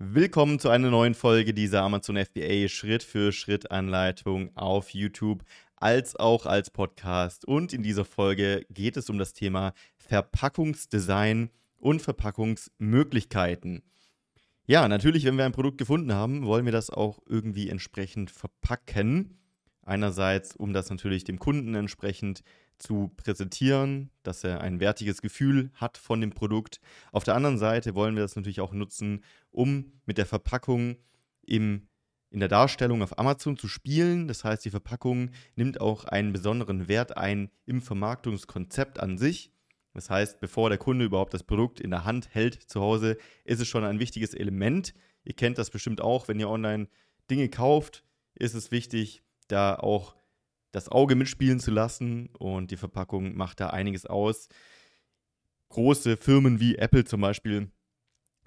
Willkommen zu einer neuen Folge dieser Amazon FBA Schritt für Schritt Anleitung auf YouTube als auch als Podcast. Und in dieser Folge geht es um das Thema Verpackungsdesign und Verpackungsmöglichkeiten. Ja, natürlich, wenn wir ein Produkt gefunden haben, wollen wir das auch irgendwie entsprechend verpacken. Einerseits, um das natürlich dem Kunden entsprechend zu präsentieren, dass er ein wertiges Gefühl hat von dem Produkt. Auf der anderen Seite wollen wir das natürlich auch nutzen, um mit der Verpackung im, in der Darstellung auf Amazon zu spielen. Das heißt, die Verpackung nimmt auch einen besonderen Wert ein im Vermarktungskonzept an sich. Das heißt, bevor der Kunde überhaupt das Produkt in der Hand hält zu Hause, ist es schon ein wichtiges Element. Ihr kennt das bestimmt auch, wenn ihr online Dinge kauft, ist es wichtig, da auch das Auge mitspielen zu lassen und die Verpackung macht da einiges aus. Große Firmen wie Apple zum Beispiel,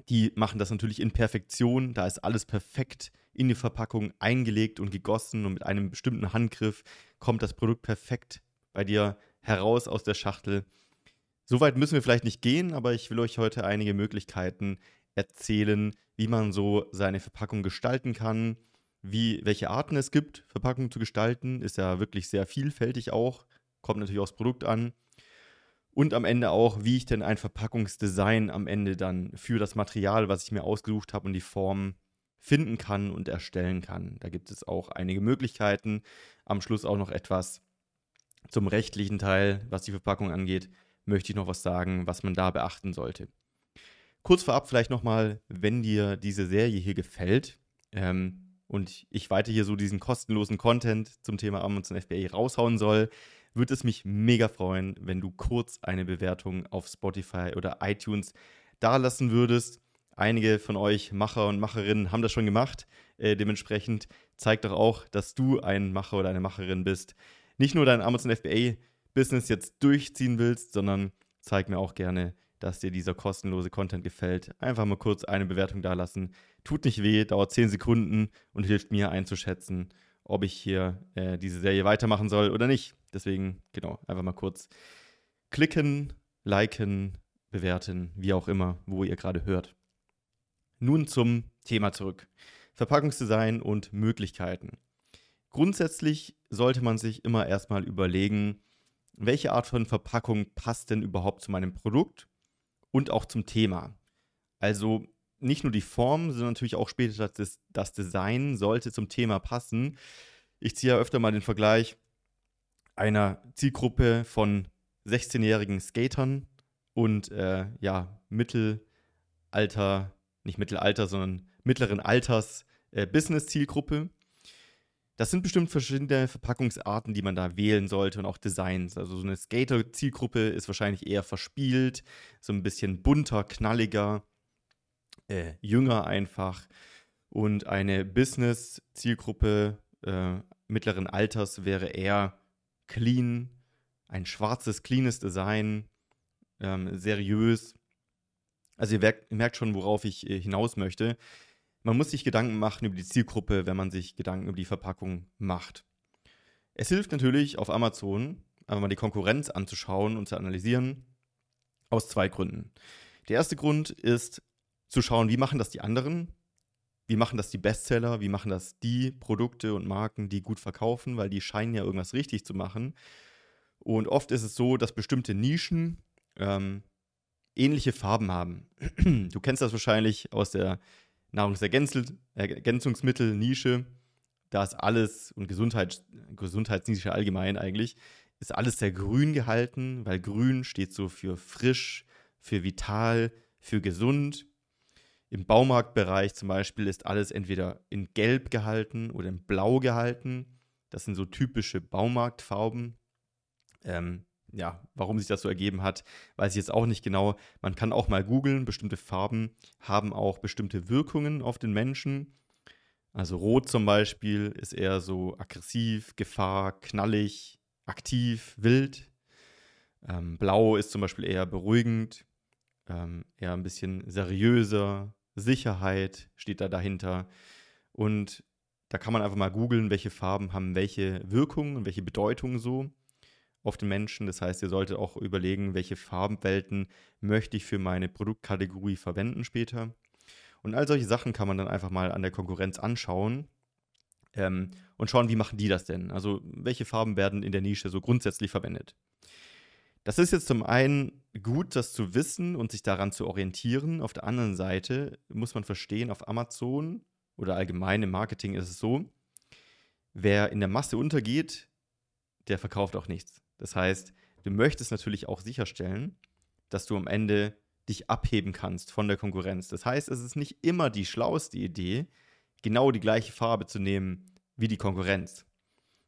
die machen das natürlich in Perfektion. Da ist alles perfekt in die Verpackung eingelegt und gegossen und mit einem bestimmten Handgriff kommt das Produkt perfekt bei dir heraus aus der Schachtel. Soweit müssen wir vielleicht nicht gehen, aber ich will euch heute einige Möglichkeiten erzählen, wie man so seine Verpackung gestalten kann, wie, welche Arten es gibt, Verpackungen zu gestalten, ist ja wirklich sehr vielfältig auch, kommt natürlich aufs Produkt an. Und am Ende auch, wie ich denn ein Verpackungsdesign am Ende dann für das Material, was ich mir ausgesucht habe und die Form finden kann und erstellen kann. Da gibt es auch einige Möglichkeiten. Am Schluss auch noch etwas zum rechtlichen Teil, was die Verpackung angeht, möchte ich noch was sagen, was man da beachten sollte. Kurz vorab vielleicht nochmal, wenn dir diese Serie hier gefällt, ähm, und ich weiter hier so diesen kostenlosen Content zum Thema Amazon FBA raushauen soll, würde es mich mega freuen, wenn du kurz eine Bewertung auf Spotify oder iTunes dalassen würdest. Einige von euch Macher und Macherinnen haben das schon gemacht. Äh, dementsprechend zeigt doch auch, dass du ein Macher oder eine Macherin bist. Nicht nur dein Amazon FBA Business jetzt durchziehen willst, sondern zeig mir auch gerne, dass dir dieser kostenlose Content gefällt. Einfach mal kurz eine Bewertung dalassen. Tut nicht weh, dauert 10 Sekunden und hilft mir einzuschätzen, ob ich hier äh, diese Serie weitermachen soll oder nicht. Deswegen, genau, einfach mal kurz klicken, liken, bewerten, wie auch immer, wo ihr gerade hört. Nun zum Thema zurück. Verpackungsdesign und Möglichkeiten. Grundsätzlich sollte man sich immer erstmal überlegen, welche Art von Verpackung passt denn überhaupt zu meinem Produkt und auch zum Thema. Also nicht nur die Form, sondern natürlich auch später das, das Design sollte zum Thema passen. Ich ziehe ja öfter mal den Vergleich einer Zielgruppe von 16-jährigen Skatern und äh, ja, Mittelalter, nicht Mittelalter, sondern mittleren Alters äh, Business-Zielgruppe. Das sind bestimmt verschiedene Verpackungsarten, die man da wählen sollte und auch Designs. Also so eine Skater-Zielgruppe ist wahrscheinlich eher verspielt, so ein bisschen bunter, knalliger, äh, jünger einfach. Und eine Business-Zielgruppe äh, mittleren Alters wäre eher clean, ein schwarzes, cleanes Design, ähm, seriös. Also ihr merkt schon, worauf ich äh, hinaus möchte. Man muss sich Gedanken machen über die Zielgruppe, wenn man sich Gedanken über die Verpackung macht. Es hilft natürlich auf Amazon, einfach mal die Konkurrenz anzuschauen und zu analysieren, aus zwei Gründen. Der erste Grund ist zu schauen, wie machen das die anderen, wie machen das die Bestseller, wie machen das die Produkte und Marken, die gut verkaufen, weil die scheinen ja irgendwas richtig zu machen. Und oft ist es so, dass bestimmte Nischen ähm, ähnliche Farben haben. Du kennst das wahrscheinlich aus der Nahrungsergänzungsmittel, Nische, da ist alles und Gesundheit, Gesundheitsnische allgemein eigentlich, ist alles sehr grün gehalten, weil grün steht so für frisch, für vital, für gesund. Im Baumarktbereich zum Beispiel ist alles entweder in Gelb gehalten oder in Blau gehalten. Das sind so typische Baumarktfarben. Ähm, ja, warum sich das so ergeben hat, weiß ich jetzt auch nicht genau. Man kann auch mal googeln, bestimmte Farben haben auch bestimmte Wirkungen auf den Menschen. Also Rot zum Beispiel ist eher so aggressiv, Gefahr, knallig, aktiv, wild. Ähm, Blau ist zum Beispiel eher beruhigend, ähm, eher ein bisschen seriöser, Sicherheit steht da dahinter. Und da kann man einfach mal googeln, welche Farben haben welche Wirkungen und welche Bedeutungen so auf den Menschen. Das heißt, ihr solltet auch überlegen, welche Farbenwelten möchte ich für meine Produktkategorie verwenden später. Und all solche Sachen kann man dann einfach mal an der Konkurrenz anschauen ähm, und schauen, wie machen die das denn? Also welche Farben werden in der Nische so grundsätzlich verwendet? Das ist jetzt zum einen gut, das zu wissen und sich daran zu orientieren. Auf der anderen Seite muss man verstehen, auf Amazon oder allgemein im Marketing ist es so, wer in der Masse untergeht, der verkauft auch nichts. Das heißt, du möchtest natürlich auch sicherstellen, dass du am Ende dich abheben kannst von der Konkurrenz. Das heißt, es ist nicht immer die schlauste Idee, genau die gleiche Farbe zu nehmen wie die Konkurrenz.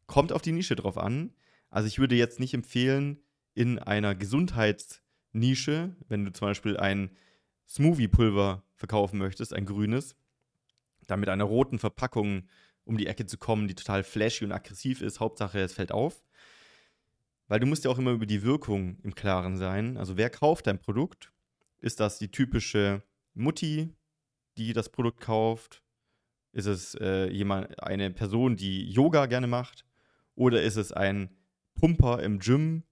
Kommt auf die Nische drauf an. Also ich würde jetzt nicht empfehlen, in einer Gesundheitsnische, wenn du zum Beispiel ein Smoothie-Pulver verkaufen möchtest, ein grünes, dann mit einer roten Verpackung um die Ecke zu kommen, die total flashy und aggressiv ist. Hauptsache, es fällt auf. Weil du musst ja auch immer über die Wirkung im Klaren sein. Also wer kauft dein Produkt? Ist das die typische Mutti, die das Produkt kauft? Ist es äh, jemand, eine Person, die Yoga gerne macht? Oder ist es ein Pumper im Gym,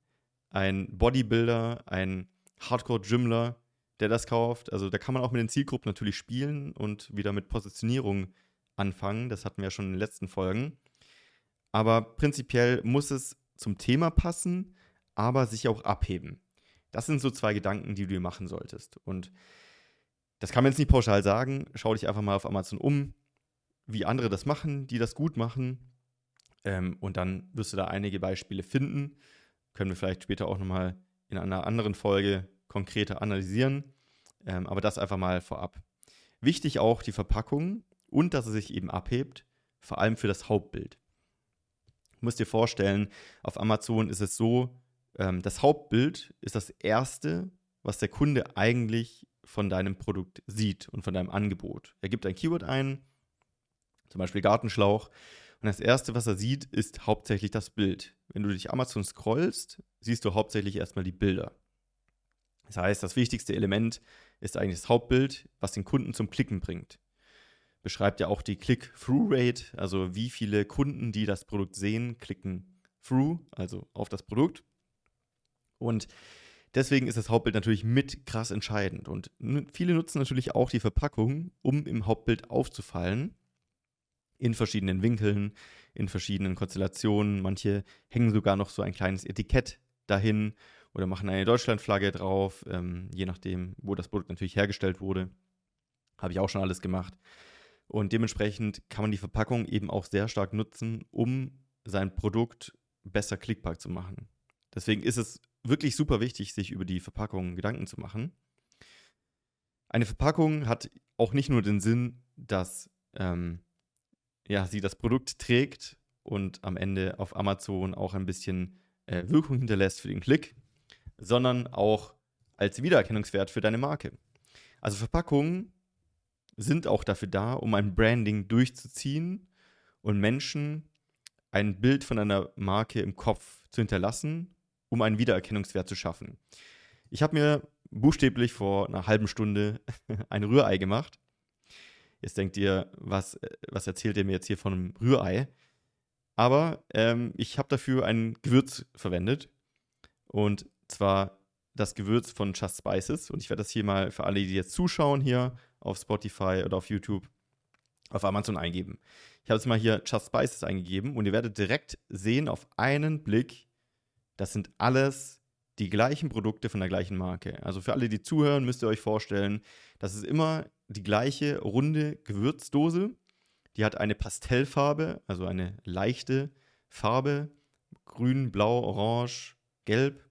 ein Bodybuilder, ein Hardcore-Gymler, der das kauft? Also da kann man auch mit den Zielgruppen natürlich spielen und wieder mit Positionierung anfangen. Das hatten wir ja schon in den letzten Folgen. Aber prinzipiell muss es zum Thema passen, aber sich auch abheben. Das sind so zwei Gedanken, die du dir machen solltest. Und das kann man jetzt nicht pauschal sagen. Schau dich einfach mal auf Amazon um wie andere das machen, die das gut machen. Ähm, und dann wirst du da einige Beispiele finden. Können wir vielleicht später auch nochmal in einer anderen Folge konkreter analysieren. Ähm, aber das einfach mal vorab. Wichtig auch die Verpackung und dass es sich eben abhebt, vor allem für das Hauptbild. Musst dir vorstellen, auf Amazon ist es so, ähm, das Hauptbild ist das erste, was der Kunde eigentlich von deinem Produkt sieht und von deinem Angebot. Er gibt ein Keyword ein, zum Beispiel Gartenschlauch. Und das Erste, was er sieht, ist hauptsächlich das Bild. Wenn du durch Amazon scrollst, siehst du hauptsächlich erstmal die Bilder. Das heißt, das wichtigste Element ist eigentlich das Hauptbild, was den Kunden zum Klicken bringt. Beschreibt ja auch die Click-Through-Rate, also wie viele Kunden, die das Produkt sehen, klicken through, also auf das Produkt. Und deswegen ist das Hauptbild natürlich mit krass entscheidend. Und viele nutzen natürlich auch die Verpackung, um im Hauptbild aufzufallen in verschiedenen Winkeln, in verschiedenen Konstellationen. Manche hängen sogar noch so ein kleines Etikett dahin oder machen eine Deutschlandflagge drauf, ähm, je nachdem, wo das Produkt natürlich hergestellt wurde. Habe ich auch schon alles gemacht. Und dementsprechend kann man die Verpackung eben auch sehr stark nutzen, um sein Produkt besser klickbar zu machen. Deswegen ist es wirklich super wichtig, sich über die Verpackung Gedanken zu machen. Eine Verpackung hat auch nicht nur den Sinn, dass ähm, ja, sie das Produkt trägt und am Ende auf Amazon auch ein bisschen äh, Wirkung hinterlässt für den Klick, sondern auch als Wiedererkennungswert für deine Marke. Also Verpackungen sind auch dafür da, um ein Branding durchzuziehen und Menschen ein Bild von einer Marke im Kopf zu hinterlassen, um einen Wiedererkennungswert zu schaffen. Ich habe mir buchstäblich vor einer halben Stunde ein Rührei gemacht Jetzt denkt ihr, was, was erzählt ihr mir jetzt hier von einem Rührei? Aber ähm, ich habe dafür ein Gewürz verwendet. Und zwar das Gewürz von Just Spices. Und ich werde das hier mal für alle, die jetzt zuschauen, hier auf Spotify oder auf YouTube, auf Amazon eingeben. Ich habe jetzt mal hier Just Spices eingegeben und ihr werdet direkt sehen auf einen Blick, das sind alles die gleichen Produkte von der gleichen Marke. Also für alle, die zuhören, müsst ihr euch vorstellen, das ist immer die gleiche runde Gewürzdose. Die hat eine Pastellfarbe, also eine leichte Farbe. Grün, Blau, Orange, Gelb.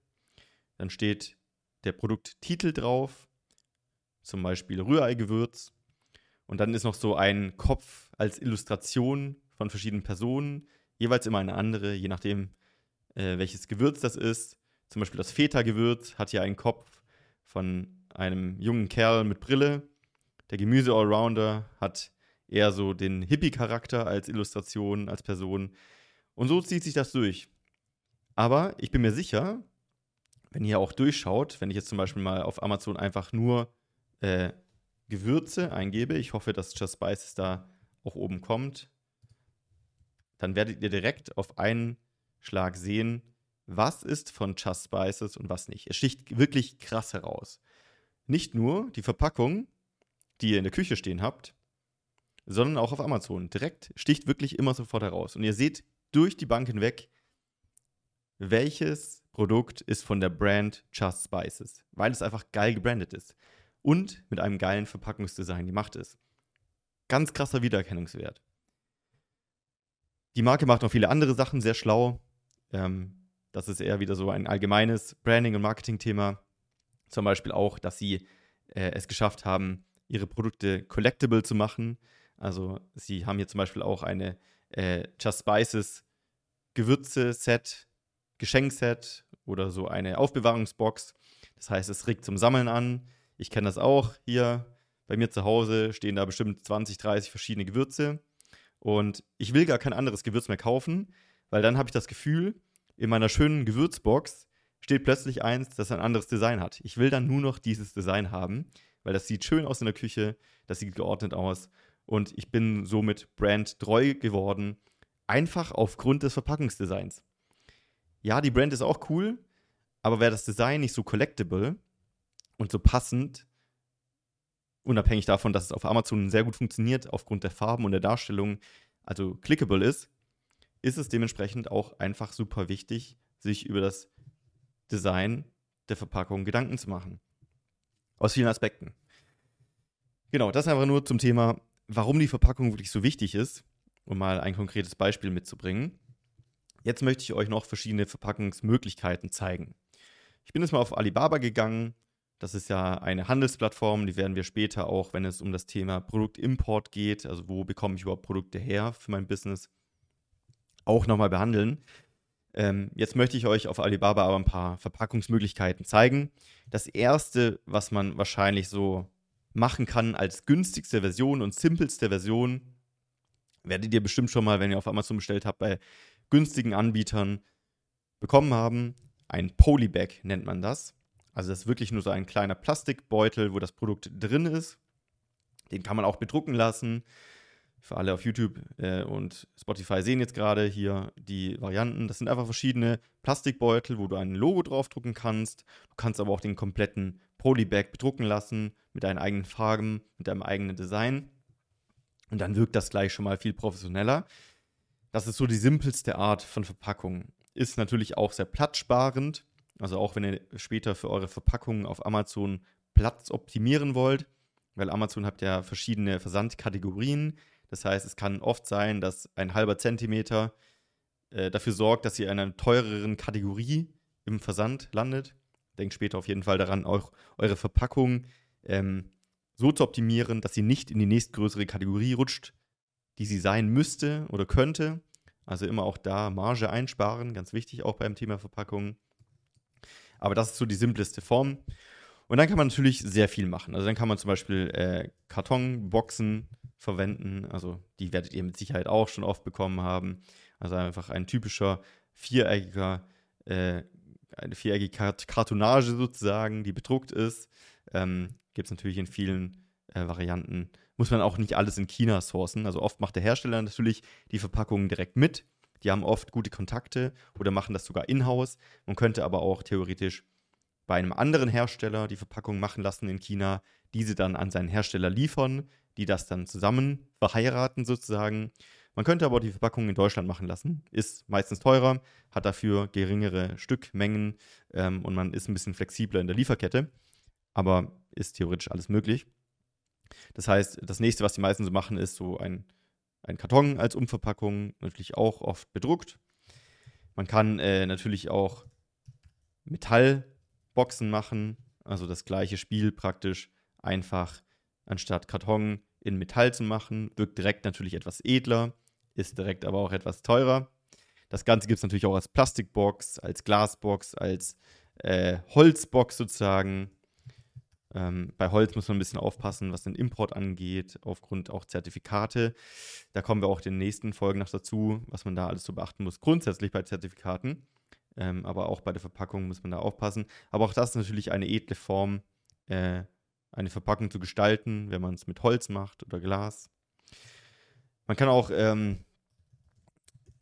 Dann steht der Produkttitel drauf, zum Beispiel Rührei-Gewürz. Und dann ist noch so ein Kopf als Illustration von verschiedenen Personen, jeweils immer eine andere, je nachdem, äh, welches Gewürz das ist. Zum Beispiel das Feta-Gewürz hat hier einen Kopf von einem jungen Kerl mit Brille der Gemüse-Allrounder hat eher so den Hippie-Charakter als Illustration, als Person. Und so zieht sich das durch. Aber ich bin mir sicher, wenn ihr auch durchschaut, wenn ich jetzt zum Beispiel mal auf Amazon einfach nur äh, Gewürze eingebe, ich hoffe, dass Just Spices da auch oben kommt, dann werdet ihr direkt auf einen Schlag sehen, was ist von Just Spices und was nicht. Es sticht wirklich krass heraus. Nicht nur die Verpackung, die ihr in der Küche stehen habt, sondern auch auf Amazon. Direkt sticht wirklich immer sofort heraus. Und ihr seht durch die Bank hinweg, welches Produkt ist von der Brand Just Spices, weil es einfach geil gebrandet ist und mit einem geilen Verpackungsdesign gemacht ist. Ganz krasser Wiedererkennungswert. Die Marke macht noch viele andere Sachen sehr schlau. Ähm, das ist eher wieder so ein allgemeines Branding- und Marketing-Thema. Zum Beispiel auch, dass sie äh, es geschafft haben, ihre Produkte collectible zu machen. Also sie haben hier zum Beispiel auch eine äh, Just Spices Gewürze-Set, Geschenkset oder so eine Aufbewahrungsbox. Das heißt, es regt zum Sammeln an. Ich kenne das auch hier. Bei mir zu Hause stehen da bestimmt 20, 30 verschiedene Gewürze. Und ich will gar kein anderes Gewürz mehr kaufen, weil dann habe ich das Gefühl, in meiner schönen Gewürzbox steht plötzlich eins, das ein anderes Design hat. Ich will dann nur noch dieses Design haben, weil das sieht schön aus in der Küche, das sieht geordnet aus und ich bin somit brandtreu geworden, einfach aufgrund des Verpackungsdesigns. Ja, die Brand ist auch cool, aber wäre das Design nicht so collectible und so passend, unabhängig davon, dass es auf Amazon sehr gut funktioniert, aufgrund der Farben und der Darstellung, also clickable ist, ist es dementsprechend auch einfach super wichtig, sich über das Design der Verpackung Gedanken zu machen. Aus vielen Aspekten. Genau, das einfach nur zum Thema, warum die Verpackung wirklich so wichtig ist, um mal ein konkretes Beispiel mitzubringen. Jetzt möchte ich euch noch verschiedene Verpackungsmöglichkeiten zeigen. Ich bin jetzt mal auf Alibaba gegangen. Das ist ja eine Handelsplattform, die werden wir später auch, wenn es um das Thema Produktimport geht, also wo bekomme ich überhaupt Produkte her für mein Business, auch nochmal behandeln. Ähm, jetzt möchte ich euch auf Alibaba aber ein paar Verpackungsmöglichkeiten zeigen. Das erste, was man wahrscheinlich so machen kann als günstigste Version und simpelste Version, werdet ihr bestimmt schon mal, wenn ihr auf Amazon bestellt habt, bei günstigen Anbietern bekommen haben. Ein Polybag nennt man das. Also das ist wirklich nur so ein kleiner Plastikbeutel, wo das Produkt drin ist. Den kann man auch bedrucken lassen für alle auf YouTube äh, und Spotify sehen jetzt gerade hier die Varianten. Das sind einfach verschiedene Plastikbeutel, wo du ein Logo draufdrucken kannst. Du kannst aber auch den kompletten Polybag bedrucken lassen mit deinen eigenen Farben, mit deinem eigenen Design. Und dann wirkt das gleich schon mal viel professioneller. Das ist so die simpelste Art von Verpackung. Ist natürlich auch sehr platzsparend. Also auch wenn ihr später für eure Verpackungen auf Amazon Platz optimieren wollt, weil Amazon habt ja verschiedene Versandkategorien. Das heißt, es kann oft sein, dass ein halber Zentimeter äh, dafür sorgt, dass ihr in einer teureren Kategorie im Versand landet. Denkt später auf jeden Fall daran, auch eure Verpackung ähm, so zu optimieren, dass sie nicht in die nächstgrößere Kategorie rutscht, die sie sein müsste oder könnte. Also immer auch da Marge einsparen, ganz wichtig auch beim Thema Verpackung. Aber das ist so die simpleste Form. Und dann kann man natürlich sehr viel machen. Also dann kann man zum Beispiel äh, Kartonboxen verwenden. Also die werdet ihr mit Sicherheit auch schon oft bekommen haben. Also einfach ein typischer viereckiger, äh, eine viereckige Kartonage sozusagen, die bedruckt ist. Ähm, Gibt es natürlich in vielen äh, Varianten. Muss man auch nicht alles in China sourcen. Also oft macht der Hersteller natürlich die Verpackungen direkt mit. Die haben oft gute Kontakte oder machen das sogar in-house. Man könnte aber auch theoretisch bei einem anderen Hersteller die Verpackung machen lassen in China, diese dann an seinen Hersteller liefern die das dann zusammen verheiraten sozusagen. Man könnte aber auch die Verpackung in Deutschland machen lassen. Ist meistens teurer, hat dafür geringere Stückmengen ähm, und man ist ein bisschen flexibler in der Lieferkette. Aber ist theoretisch alles möglich. Das heißt, das nächste, was die meisten so machen, ist so ein, ein Karton als Umverpackung, natürlich auch oft bedruckt. Man kann äh, natürlich auch Metallboxen machen, also das gleiche Spiel praktisch einfach anstatt Karton in Metall zu machen. Wirkt direkt natürlich etwas edler, ist direkt aber auch etwas teurer. Das Ganze gibt es natürlich auch als Plastikbox, als Glasbox, als äh, Holzbox sozusagen. Ähm, bei Holz muss man ein bisschen aufpassen, was den Import angeht, aufgrund auch Zertifikate. Da kommen wir auch in den nächsten Folgen noch dazu, was man da alles so beachten muss. Grundsätzlich bei Zertifikaten, ähm, aber auch bei der Verpackung muss man da aufpassen. Aber auch das ist natürlich eine edle Form äh, eine Verpackung zu gestalten, wenn man es mit Holz macht oder Glas. Man kann auch ähm,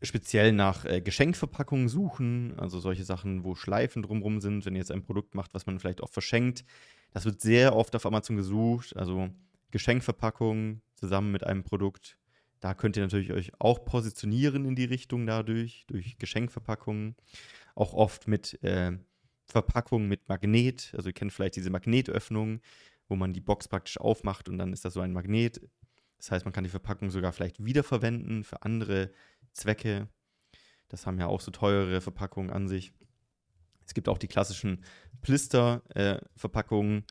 speziell nach äh, Geschenkverpackungen suchen, also solche Sachen, wo Schleifen drumrum sind, wenn ihr jetzt ein Produkt macht, was man vielleicht auch verschenkt. Das wird sehr oft auf Amazon gesucht, also Geschenkverpackung zusammen mit einem Produkt. Da könnt ihr natürlich euch auch positionieren in die Richtung dadurch, durch Geschenkverpackungen. Auch oft mit äh, Verpackungen mit Magnet. Also ihr kennt vielleicht diese Magnetöffnung, wo man die Box praktisch aufmacht und dann ist das so ein Magnet. Das heißt, man kann die Verpackung sogar vielleicht wiederverwenden für andere Zwecke. Das haben ja auch so teure Verpackungen an sich. Es gibt auch die klassischen Blister-Verpackungen.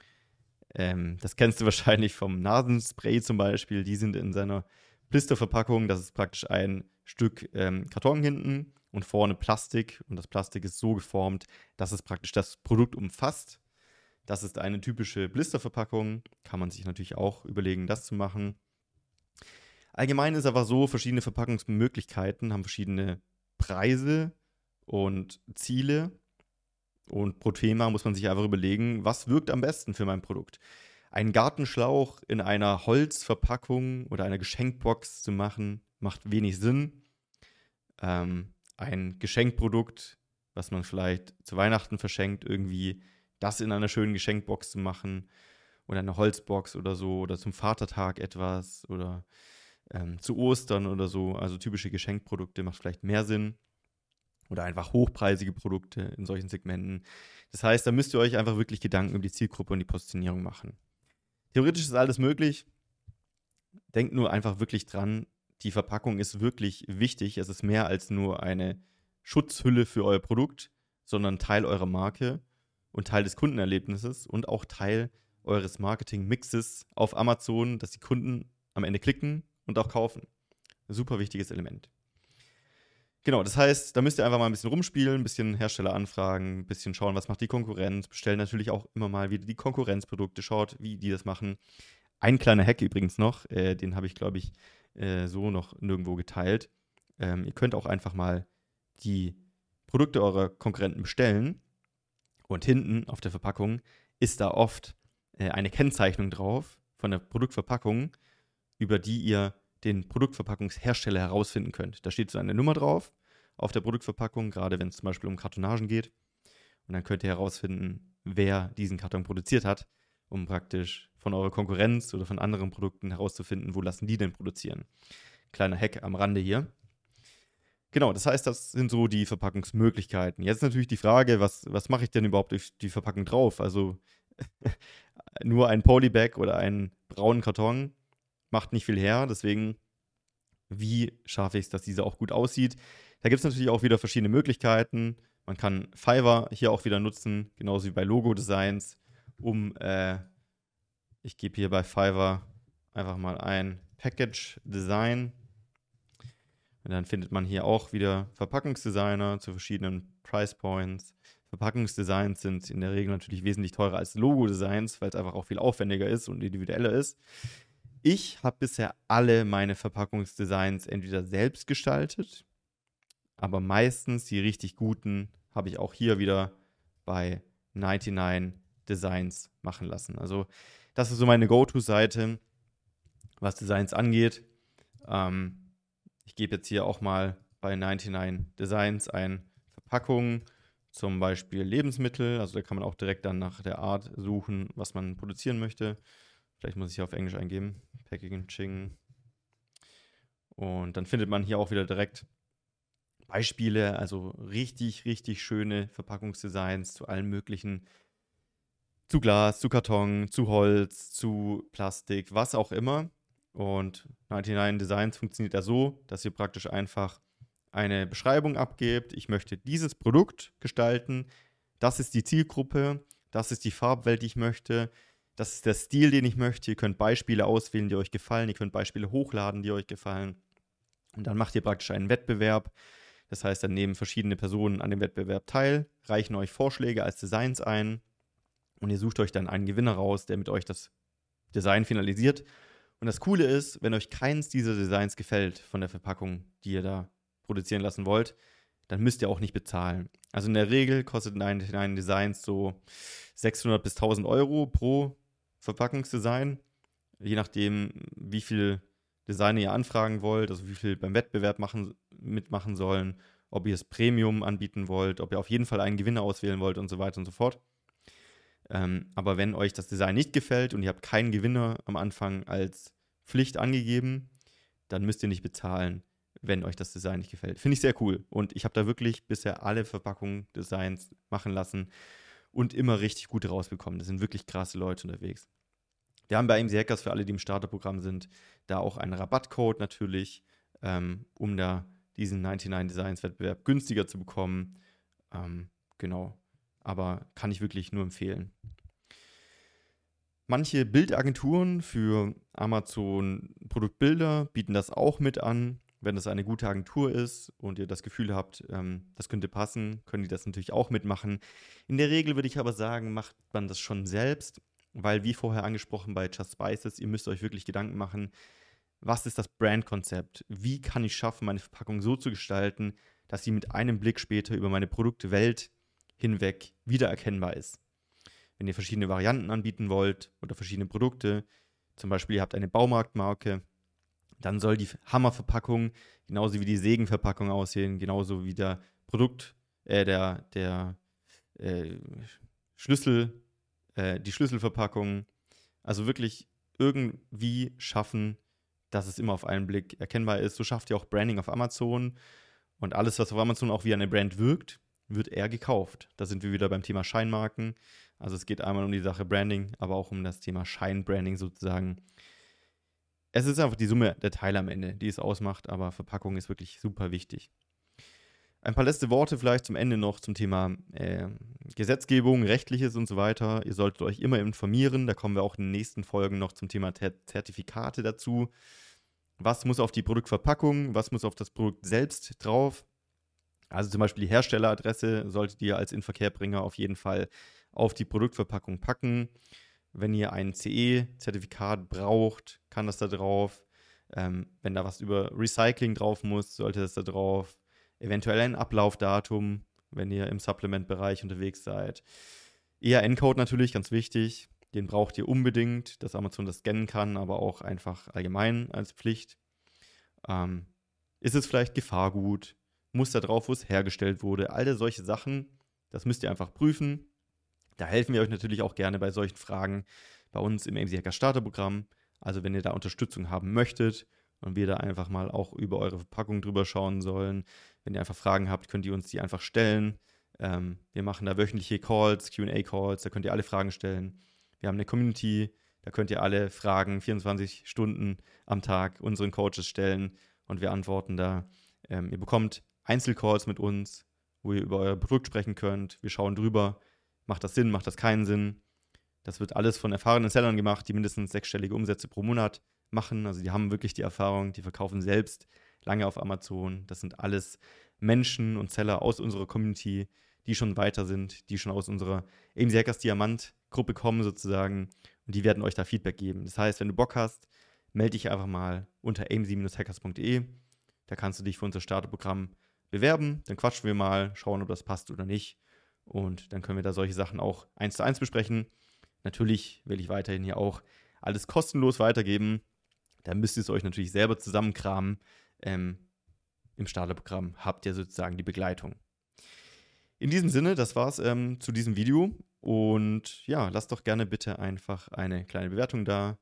Äh, ähm, das kennst du wahrscheinlich vom Nasenspray zum Beispiel. Die sind in seiner Blisterverpackung. Das ist praktisch ein Stück ähm, Karton hinten und vorne Plastik. Und das Plastik ist so geformt, dass es praktisch das Produkt umfasst. Das ist eine typische Blisterverpackung. Kann man sich natürlich auch überlegen, das zu machen. Allgemein ist aber so, verschiedene Verpackungsmöglichkeiten haben verschiedene Preise und Ziele. Und pro Thema muss man sich einfach überlegen, was wirkt am besten für mein Produkt. Einen Gartenschlauch in einer Holzverpackung oder einer Geschenkbox zu machen, macht wenig Sinn. Ähm, ein Geschenkprodukt, was man vielleicht zu Weihnachten verschenkt, irgendwie das in einer schönen Geschenkbox zu machen oder eine Holzbox oder so oder zum Vatertag etwas oder ähm, zu Ostern oder so. Also typische Geschenkprodukte macht vielleicht mehr Sinn oder einfach hochpreisige Produkte in solchen Segmenten. Das heißt, da müsst ihr euch einfach wirklich Gedanken über die Zielgruppe und die Positionierung machen. Theoretisch ist alles möglich. Denkt nur einfach wirklich dran, die Verpackung ist wirklich wichtig. Es ist mehr als nur eine Schutzhülle für euer Produkt, sondern Teil eurer Marke und Teil des Kundenerlebnisses und auch Teil eures Marketing-Mixes auf Amazon, dass die Kunden am Ende klicken und auch kaufen. Super wichtiges Element. Genau, das heißt, da müsst ihr einfach mal ein bisschen rumspielen, ein bisschen Hersteller anfragen, ein bisschen schauen, was macht die Konkurrenz. Bestellt natürlich auch immer mal wieder die Konkurrenzprodukte, schaut, wie die das machen. Ein kleiner Hack übrigens noch, äh, den habe ich, glaube ich, äh, so noch nirgendwo geteilt. Ähm, ihr könnt auch einfach mal die Produkte eurer Konkurrenten bestellen und hinten auf der Verpackung ist da oft äh, eine Kennzeichnung drauf von der Produktverpackung, über die ihr den Produktverpackungshersteller herausfinden könnt. Da steht so eine Nummer drauf auf der Produktverpackung, gerade wenn es zum Beispiel um Kartonagen geht. Und dann könnt ihr herausfinden, wer diesen Karton produziert hat, um praktisch von eurer Konkurrenz oder von anderen Produkten herauszufinden, wo lassen die denn produzieren. Kleiner Hack am Rande hier. Genau, das heißt, das sind so die Verpackungsmöglichkeiten. Jetzt natürlich die Frage, was, was mache ich denn überhaupt durch die Verpackung drauf? Also nur ein Polybag oder einen braunen Karton macht nicht viel her. Deswegen, wie schaffe ich es, dass dieser auch gut aussieht? Da gibt es natürlich auch wieder verschiedene Möglichkeiten. Man kann Fiverr hier auch wieder nutzen, genauso wie bei Logo-Designs, um, äh, ich gebe hier bei Fiverr einfach mal ein Package Design. Und dann findet man hier auch wieder Verpackungsdesigner zu verschiedenen Price Points. Verpackungsdesigns sind in der Regel natürlich wesentlich teurer als Logo-Designs, weil es einfach auch viel aufwendiger ist und individueller ist. Ich habe bisher alle meine Verpackungsdesigns entweder selbst gestaltet, aber meistens die richtig guten habe ich auch hier wieder bei 99 Designs machen lassen. Also das ist so meine Go-To-Seite, was Designs angeht. Ähm, ich gebe jetzt hier auch mal bei 99 Designs ein Verpackung, zum Beispiel Lebensmittel. Also da kann man auch direkt dann nach der Art suchen, was man produzieren möchte. Vielleicht muss ich hier auf Englisch eingeben. Packaging. Und dann findet man hier auch wieder direkt Beispiele, also richtig, richtig schöne Verpackungsdesigns zu allen möglichen, zu Glas, zu Karton, zu Holz, zu Plastik, was auch immer. Und 99 Designs funktioniert ja so, dass ihr praktisch einfach eine Beschreibung abgebt. Ich möchte dieses Produkt gestalten. Das ist die Zielgruppe. Das ist die Farbwelt, die ich möchte. Das ist der Stil, den ich möchte. Ihr könnt Beispiele auswählen, die euch gefallen. Ihr könnt Beispiele hochladen, die euch gefallen. Und dann macht ihr praktisch einen Wettbewerb. Das heißt, dann nehmen verschiedene Personen an dem Wettbewerb teil, reichen euch Vorschläge als Designs ein und ihr sucht euch dann einen Gewinner raus, der mit euch das Design finalisiert. Und das Coole ist, wenn euch keins dieser Designs gefällt von der Verpackung, die ihr da produzieren lassen wollt, dann müsst ihr auch nicht bezahlen. Also in der Regel kostet 99 Designs so 600 bis 1000 Euro pro Verpackungsdesign, je nachdem, wie viel Designer ihr anfragen wollt, also wie viel beim Wettbewerb machen, mitmachen sollen, ob ihr es Premium anbieten wollt, ob ihr auf jeden Fall einen Gewinner auswählen wollt und so weiter und so fort. Ähm, aber wenn euch das Design nicht gefällt und ihr habt keinen Gewinner am Anfang als Pflicht angegeben, dann müsst ihr nicht bezahlen, wenn euch das Design nicht gefällt. Finde ich sehr cool. Und ich habe da wirklich bisher alle Verpackungen Designs machen lassen und immer richtig gut rausbekommen. Das sind wirklich krasse Leute unterwegs. Wir haben bei AMC Hackers für alle, die im Starterprogramm sind, da auch einen Rabattcode natürlich, ähm, um da diesen 99 Designs Wettbewerb günstiger zu bekommen. Ähm, genau. Aber kann ich wirklich nur empfehlen. Manche Bildagenturen für Amazon Produktbilder bieten das auch mit an. Wenn das eine gute Agentur ist und ihr das Gefühl habt, ähm, das könnte passen, können die das natürlich auch mitmachen. In der Regel würde ich aber sagen, macht man das schon selbst, weil wie vorher angesprochen bei Just Spices, ihr müsst euch wirklich Gedanken machen, was ist das Brandkonzept? Wie kann ich schaffen, meine Verpackung so zu gestalten, dass sie mit einem Blick später über meine Produktwelt hinweg wiedererkennbar ist? Wenn ihr verschiedene Varianten anbieten wollt oder verschiedene Produkte, zum Beispiel ihr habt eine Baumarktmarke, dann soll die Hammerverpackung genauso wie die Sägenverpackung aussehen, genauso wie der Produkt, äh, der, der äh, Schlüssel, äh, die Schlüsselverpackung. Also wirklich irgendwie schaffen, dass es immer auf einen Blick erkennbar ist. So schafft ihr auch Branding auf Amazon. Und alles, was auf Amazon auch wie eine Brand wirkt, wird eher gekauft. Da sind wir wieder beim Thema Scheinmarken. Also es geht einmal um die Sache Branding, aber auch um das Thema Scheinbranding sozusagen. Es ist einfach die Summe der Teile am Ende, die es ausmacht, aber Verpackung ist wirklich super wichtig. Ein paar letzte Worte vielleicht zum Ende noch zum Thema äh, Gesetzgebung, rechtliches und so weiter. Ihr solltet euch immer informieren. Da kommen wir auch in den nächsten Folgen noch zum Thema Zertifikate dazu. Was muss auf die Produktverpackung, was muss auf das Produkt selbst drauf? Also zum Beispiel die Herstelleradresse solltet ihr als Inverkehrbringer auf jeden Fall auf die Produktverpackung packen. Wenn ihr ein CE-Zertifikat braucht, kann das da drauf. Ähm, wenn da was über Recycling drauf muss, sollte das da drauf eventuell ein Ablaufdatum, wenn ihr im Supplement-Bereich unterwegs seid. ERN-Code natürlich, ganz wichtig. Den braucht ihr unbedingt, dass Amazon das scannen kann, aber auch einfach allgemein als Pflicht. Ähm, ist es vielleicht Gefahrgut? Muss da drauf, wo es hergestellt wurde? All solche Sachen, das müsst ihr einfach prüfen. Da helfen wir euch natürlich auch gerne bei solchen Fragen bei uns im AMC Hacker Starterprogramm. Also wenn ihr da Unterstützung haben möchtet und wir da einfach mal auch über eure Verpackung drüber schauen sollen, wenn ihr einfach Fragen habt, könnt ihr uns die einfach stellen. Ähm, wir machen da wöchentliche Calls, QA-Calls, da könnt ihr alle Fragen stellen. Wir haben eine Community, da könnt ihr alle Fragen 24 Stunden am Tag unseren Coaches stellen und wir antworten da. Ähm, ihr bekommt Einzelcalls mit uns, wo ihr über euer Produkt sprechen könnt. Wir schauen drüber, macht das Sinn, macht das keinen Sinn. Das wird alles von erfahrenen Sellern gemacht, die mindestens sechsstellige Umsätze pro Monat machen. Also die haben wirklich die Erfahrung, die verkaufen selbst lange auf Amazon. Das sind alles Menschen und Seller aus unserer Community, die schon weiter sind, die schon aus unserer AMC Hackers Diamant Gruppe kommen sozusagen und die werden euch da Feedback geben. Das heißt, wenn du Bock hast, melde dich einfach mal unter amc-hackers.de. Da kannst du dich für unser Starterprogramm bewerben, dann quatschen wir mal, schauen, ob das passt oder nicht. Und dann können wir da solche Sachen auch eins zu eins besprechen. Natürlich will ich weiterhin hier auch alles kostenlos weitergeben. Da müsst ihr es euch natürlich selber zusammenkramen. Ähm, Im Starterprogramm habt ihr sozusagen die Begleitung. In diesem Sinne, das war's ähm, zu diesem Video. Und ja, lasst doch gerne bitte einfach eine kleine Bewertung da,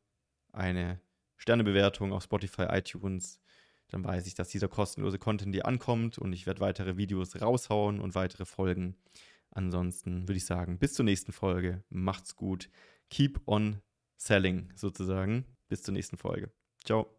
eine Sternebewertung auf Spotify, iTunes. Dann weiß ich, dass dieser kostenlose Content dir ankommt und ich werde weitere Videos raushauen und weitere Folgen. Ansonsten würde ich sagen, bis zur nächsten Folge. Macht's gut. Keep on selling sozusagen. Bis zur nächsten Folge. Ciao.